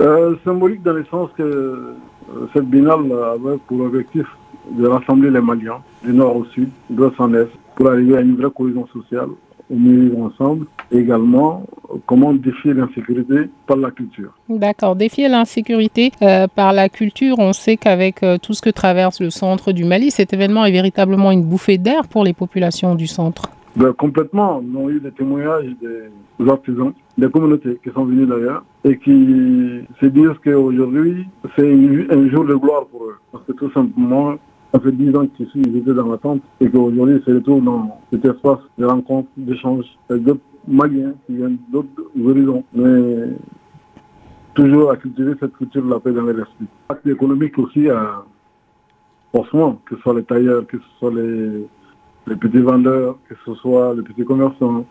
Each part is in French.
euh, Symbolique dans le sens que euh, cette biennale avait pour objectif de rassembler les Maliens du nord au sud, de l'ouest en est, pour arriver à une vraie cohésion sociale, au mieux ensemble, et également comment défier l'insécurité par la culture. D'accord, défier l'insécurité euh, par la culture. On sait qu'avec euh, tout ce que traverse le centre du Mali, cet événement est véritablement une bouffée d'air pour les populations du centre. Ben, complètement. Nous avons eu des témoignages des artisans, des communautés qui sont venus d'ailleurs et qui se disent qu'aujourd'hui, c'est un jour de gloire pour eux. Parce que tout simplement, ça fait dix ans qu'ils étaient dans l'attente et qu'aujourd'hui, c'est retour dans cet espace de rencontres, d'échanges avec d'autres Maliens qui viennent d'autres horizons. Mais toujours à cultiver cette culture de la paix dans les esprits. L'acte économique aussi, forcément, que ce soit les tailleurs, que ce soit les, les petits vendeurs, que ce soit les petits commerçants.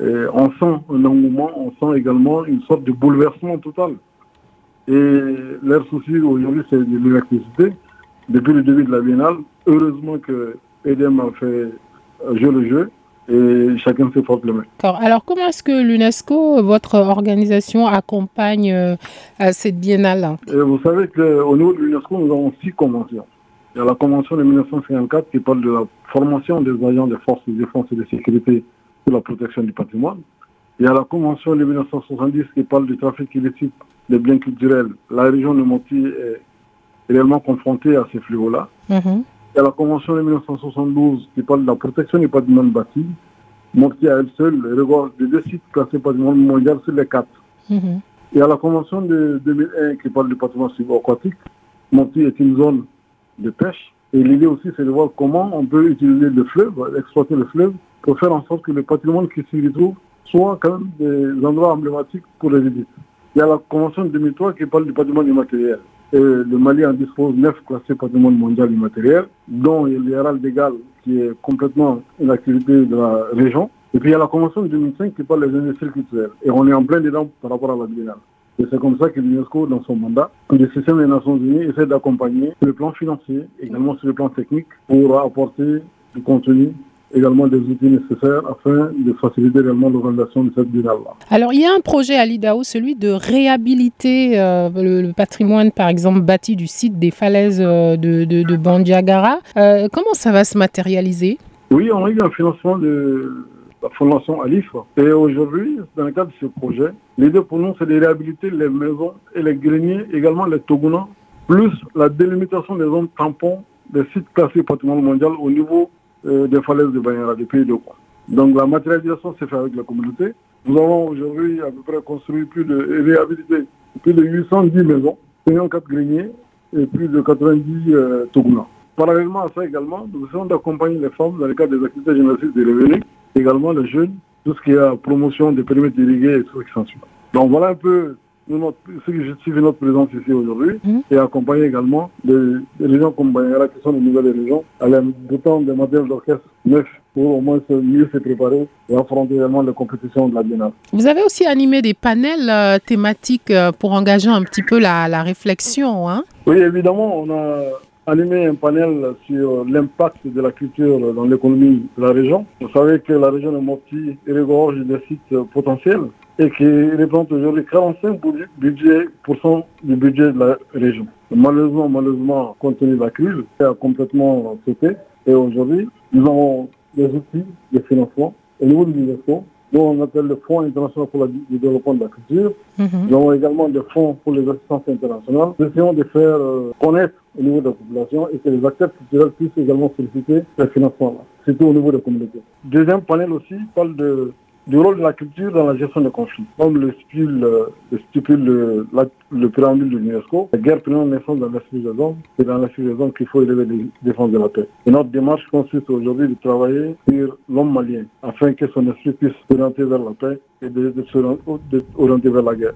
Et on sent un engouement, on sent également une sorte de bouleversement total. Et leur souci aujourd'hui, c'est de l'électricité depuis le début de la biennale. Heureusement que EDM a fait jouer le jeu et chacun se porte le main. Alors, comment est-ce que l'UNESCO, votre organisation, accompagne euh, cette biennale? Vous savez qu'au niveau de l'UNESCO, nous avons six conventions. Il y a la convention de 1954 qui parle de la formation des agents des forces de défense et de sécurité pour la protection du patrimoine. Il y a la convention de 1970 qui parle du trafic illicite des biens culturels. La région de Monti est réellement confrontée à ces fléaux-là. Mm-hmm. Il y a la Convention de 1972 qui parle de la protection du patrimoine bâti. Monti à elle seule regard de deux sites classés patrimoine mondial sur les quatre. Mm-hmm. Il y a la Convention de 2001 qui parle du patrimoine subaquatique. Monti est une zone de pêche. Et l'idée aussi, c'est de voir comment on peut utiliser le fleuve, exploiter le fleuve, pour faire en sorte que le patrimoine qui s'y retrouve soit quand même des endroits emblématiques pour les visites. Il y a la Convention de 2003 qui parle du patrimoine immatériel. Et le Mali en dispose neuf classés patrimoine mondial immatériel, dont il y a d'égal qui est complètement une activité de la région. Et puis il y a la Convention de 2005 qui parle des industries culturelles. Et on est en plein dedans par rapport à la biennale. Et c'est comme ça que l'UNESCO, dans son mandat, le système des Nations Unies essaie d'accompagner sur le plan financier, également sur le plan technique, pour apporter du contenu également des outils nécessaires afin de faciliter réellement l'organisation de cette biennale-là. Alors, il y a un projet à l'IDAO, celui de réhabiliter euh, le, patrimoine, par exemple, bâti du site des falaises euh, de, de, Bandiagara. Euh, comment ça va se matérialiser? Oui, on a eu un financement de la fondation Alif. Et aujourd'hui, dans le cadre de ce projet, l'idée pour nous, c'est de réhabiliter les maisons et les greniers, également les togounans, plus la délimitation des zones tampons des sites classés patrimoine mondial au niveau euh, des falaises de Banyara, du pays de quoi. Donc la matérialisation s'est faite avec la communauté. Nous avons aujourd'hui à peu près construit plus de, réhabilité plus de 810 maisons, 54 greniers et plus de 90 euh, Parallèlement à ça également, nous essayons d'accompagner les femmes dans le cadre des activités généralistes de revenus également les jeunes, tout ce qui est promotion des périmètres irrigués et tout ce qui s'ensuit. Donc voilà un peu notre, ce qui justifie notre présence ici aujourd'hui mmh. et accompagner également des, régions comme Banyara qui sont les nouvelles régions à d'autant des matériels d'orchestre neufs pour au moins mieux se préparer et affronter également les compétitions de la Biennale. Vous avez aussi animé des panels euh, thématiques euh, pour engager un petit peu la, la réflexion. Hein? Oui, évidemment, on a animé un panel sur l'impact de la culture dans l'économie de la région. Vous savez que la région de Mopti regorge des sites potentiels et qui représente aujourd'hui 45% du budget de la région. Malheureusement, malheureusement, compte tenu de la crise, ça a complètement sauté. Et aujourd'hui, nous avons des outils de financement au niveau de l'UNESCO dont on appelle le Fonds international pour le développement de la culture. Mhm. Nous avons également des fonds pour les assistances internationales. Nous essayons de faire euh, connaître au niveau de la population et que les acteurs culturels puissent également solliciter ces financements-là, surtout au niveau des communautés. Deuxième panel aussi parle de du rôle de la culture dans la gestion des conflits. Comme le stipule, le, stipule le, le préambule de l'UNESCO, la guerre prenant naissance dans l'esprit des hommes, c'est dans l'esprit des hommes qu'il faut élever les défenses de la paix. Et notre démarche consiste aujourd'hui de travailler sur l'homme malien, afin que son esprit puisse s'orienter vers la paix et de s'orienter vers la guerre.